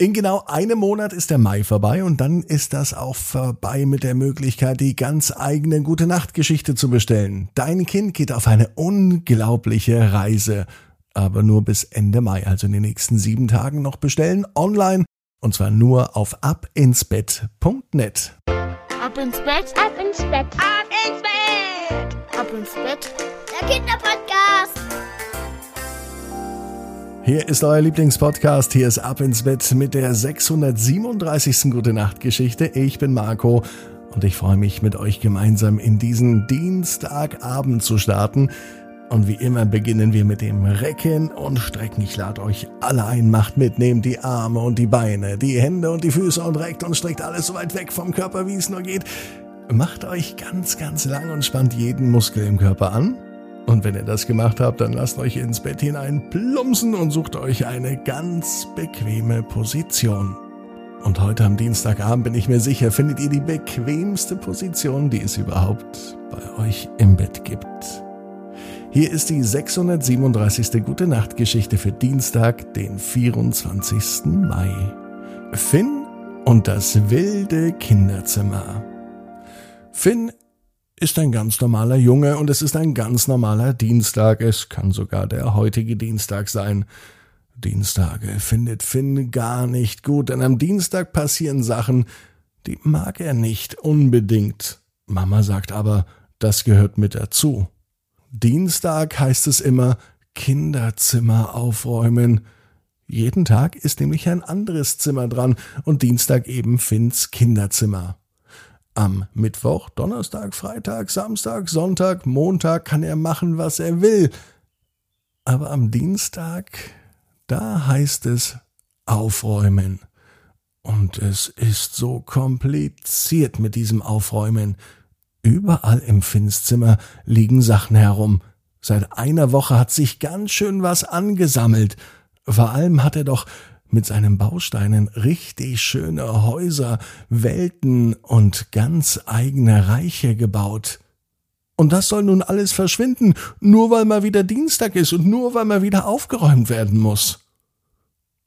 In genau einem Monat ist der Mai vorbei und dann ist das auch vorbei mit der Möglichkeit, die ganz eigene Gute Nacht Geschichte zu bestellen. Dein Kind geht auf eine unglaubliche Reise, aber nur bis Ende Mai, also in den nächsten sieben Tagen noch bestellen online und zwar nur auf abinsbett.net. Ab ins Bett, ab ins Bett, ab ins Bett, ab ins Bett. Der Kinderpodcast. Hier ist euer Lieblingspodcast. Hier ist Ab ins Bett mit der 637. Gute Nacht Geschichte. Ich bin Marco und ich freue mich mit euch gemeinsam in diesen Dienstagabend zu starten. Und wie immer beginnen wir mit dem Recken und Strecken. Ich lade euch alle ein, macht mit, nehmt die Arme und die Beine, die Hände und die Füße und reckt und streckt alles so weit weg vom Körper, wie es nur geht. Macht euch ganz, ganz lang und spannt jeden Muskel im Körper an. Und wenn ihr das gemacht habt, dann lasst euch ins Bett hinein plumpsen und sucht euch eine ganz bequeme Position. Und heute am Dienstagabend bin ich mir sicher, findet ihr die bequemste Position, die es überhaupt bei euch im Bett gibt. Hier ist die 637. Gute Nacht Geschichte für Dienstag, den 24. Mai. Finn und das wilde Kinderzimmer. Finn ist ein ganz normaler Junge und es ist ein ganz normaler Dienstag. Es kann sogar der heutige Dienstag sein. Dienstage findet Finn gar nicht gut, denn am Dienstag passieren Sachen, die mag er nicht unbedingt. Mama sagt aber, das gehört mit dazu. Dienstag heißt es immer Kinderzimmer aufräumen. Jeden Tag ist nämlich ein anderes Zimmer dran und Dienstag eben Finns Kinderzimmer. Am Mittwoch, Donnerstag, Freitag, Samstag, Sonntag, Montag kann er machen, was er will. Aber am Dienstag, da heißt es aufräumen. Und es ist so kompliziert mit diesem Aufräumen. Überall im Finstzimmer liegen Sachen herum. Seit einer Woche hat sich ganz schön was angesammelt. Vor allem hat er doch mit seinen Bausteinen richtig schöne Häuser, Welten und ganz eigene Reiche gebaut. Und das soll nun alles verschwinden, nur weil mal wieder Dienstag ist und nur weil mal wieder aufgeräumt werden muss.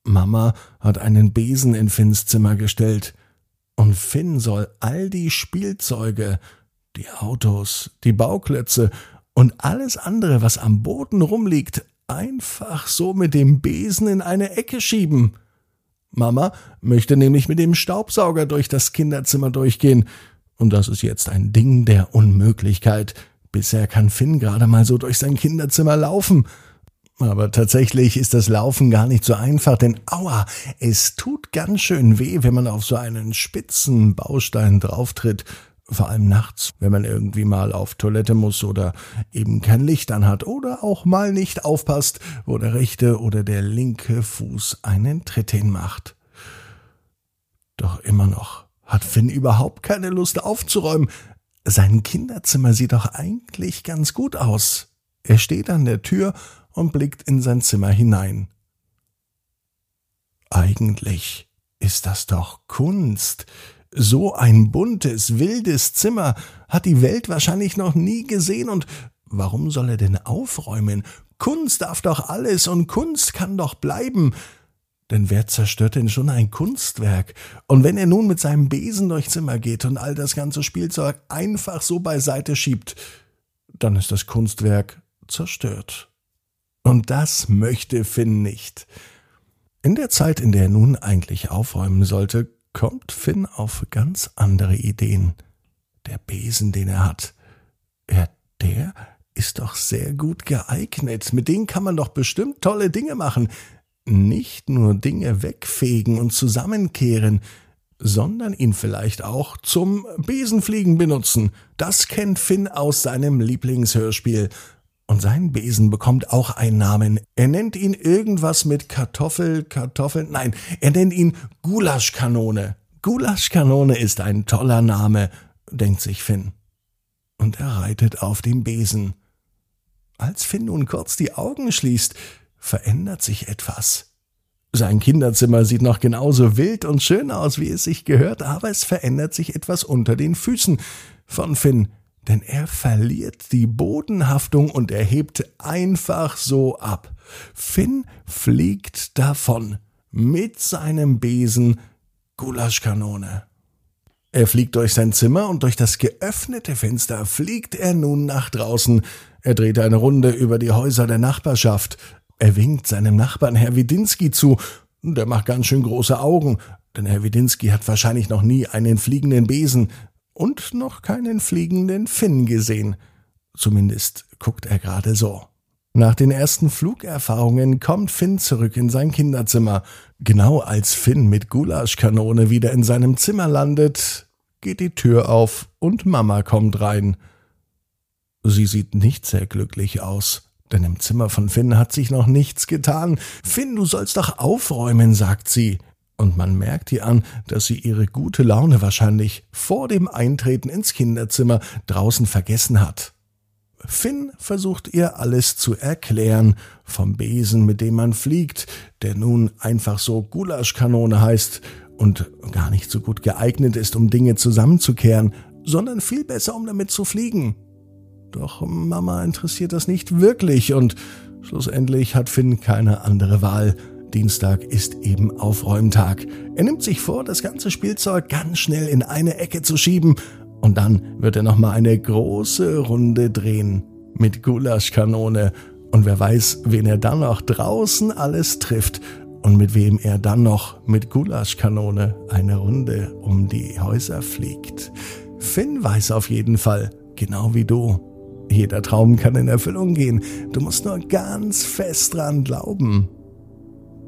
Mama hat einen Besen in Finns Zimmer gestellt, und Finn soll all die Spielzeuge, die Autos, die Bauklötze und alles andere, was am Boden rumliegt, einfach so mit dem Besen in eine Ecke schieben. Mama möchte nämlich mit dem Staubsauger durch das Kinderzimmer durchgehen. Und das ist jetzt ein Ding der Unmöglichkeit. Bisher kann Finn gerade mal so durch sein Kinderzimmer laufen. Aber tatsächlich ist das Laufen gar nicht so einfach, denn aua, es tut ganz schön weh, wenn man auf so einen spitzen Baustein drauftritt vor allem nachts, wenn man irgendwie mal auf Toilette muss oder eben kein Licht anhat oder auch mal nicht aufpasst, wo der rechte oder der linke Fuß einen Tritt hinmacht. Doch immer noch hat Finn überhaupt keine Lust aufzuräumen. Sein Kinderzimmer sieht doch eigentlich ganz gut aus. Er steht an der Tür und blickt in sein Zimmer hinein. Eigentlich ist das doch Kunst. So ein buntes, wildes Zimmer hat die Welt wahrscheinlich noch nie gesehen und warum soll er denn aufräumen? Kunst darf doch alles und Kunst kann doch bleiben. Denn wer zerstört denn schon ein Kunstwerk? Und wenn er nun mit seinem Besen durchs Zimmer geht und all das ganze Spielzeug einfach so beiseite schiebt, dann ist das Kunstwerk zerstört. Und das möchte Finn nicht. In der Zeit, in der er nun eigentlich aufräumen sollte, kommt Finn auf ganz andere Ideen. Der Besen, den er hat, ja, der ist doch sehr gut geeignet. Mit dem kann man doch bestimmt tolle Dinge machen. Nicht nur Dinge wegfegen und zusammenkehren, sondern ihn vielleicht auch zum Besenfliegen benutzen. Das kennt Finn aus seinem Lieblingshörspiel. Und sein Besen bekommt auch einen Namen. Er nennt ihn irgendwas mit Kartoffel, Kartoffeln. Nein, er nennt ihn Gulaschkanone. Gulaschkanone ist ein toller Name, denkt sich Finn. Und er reitet auf dem Besen. Als Finn nun kurz die Augen schließt, verändert sich etwas. Sein Kinderzimmer sieht noch genauso wild und schön aus, wie es sich gehört, aber es verändert sich etwas unter den Füßen von Finn denn er verliert die Bodenhaftung und er hebt einfach so ab. Finn fliegt davon. mit seinem Besen Gulaschkanone. Er fliegt durch sein Zimmer und durch das geöffnete Fenster fliegt er nun nach draußen. Er dreht eine Runde über die Häuser der Nachbarschaft. Er winkt seinem Nachbarn Herr Widinski zu. Der macht ganz schön große Augen, denn Herr Widinski hat wahrscheinlich noch nie einen fliegenden Besen und noch keinen fliegenden Finn gesehen. Zumindest guckt er gerade so. Nach den ersten Flugerfahrungen kommt Finn zurück in sein Kinderzimmer. Genau als Finn mit Gulaschkanone wieder in seinem Zimmer landet, geht die Tür auf und Mama kommt rein. Sie sieht nicht sehr glücklich aus, denn im Zimmer von Finn hat sich noch nichts getan. Finn, du sollst doch aufräumen, sagt sie. Und man merkt ihr an, dass sie ihre gute Laune wahrscheinlich vor dem Eintreten ins Kinderzimmer draußen vergessen hat. Finn versucht ihr alles zu erklären, vom Besen, mit dem man fliegt, der nun einfach so Gulaschkanone heißt und gar nicht so gut geeignet ist, um Dinge zusammenzukehren, sondern viel besser, um damit zu fliegen. Doch Mama interessiert das nicht wirklich und schlussendlich hat Finn keine andere Wahl. Dienstag ist eben Aufräumtag. Er nimmt sich vor, das ganze Spielzeug ganz schnell in eine Ecke zu schieben und dann wird er nochmal eine große Runde drehen mit Gulaschkanone. Und wer weiß, wen er dann noch draußen alles trifft und mit wem er dann noch mit Gulaschkanone eine Runde um die Häuser fliegt. Finn weiß auf jeden Fall, genau wie du. Jeder Traum kann in Erfüllung gehen. Du musst nur ganz fest dran glauben.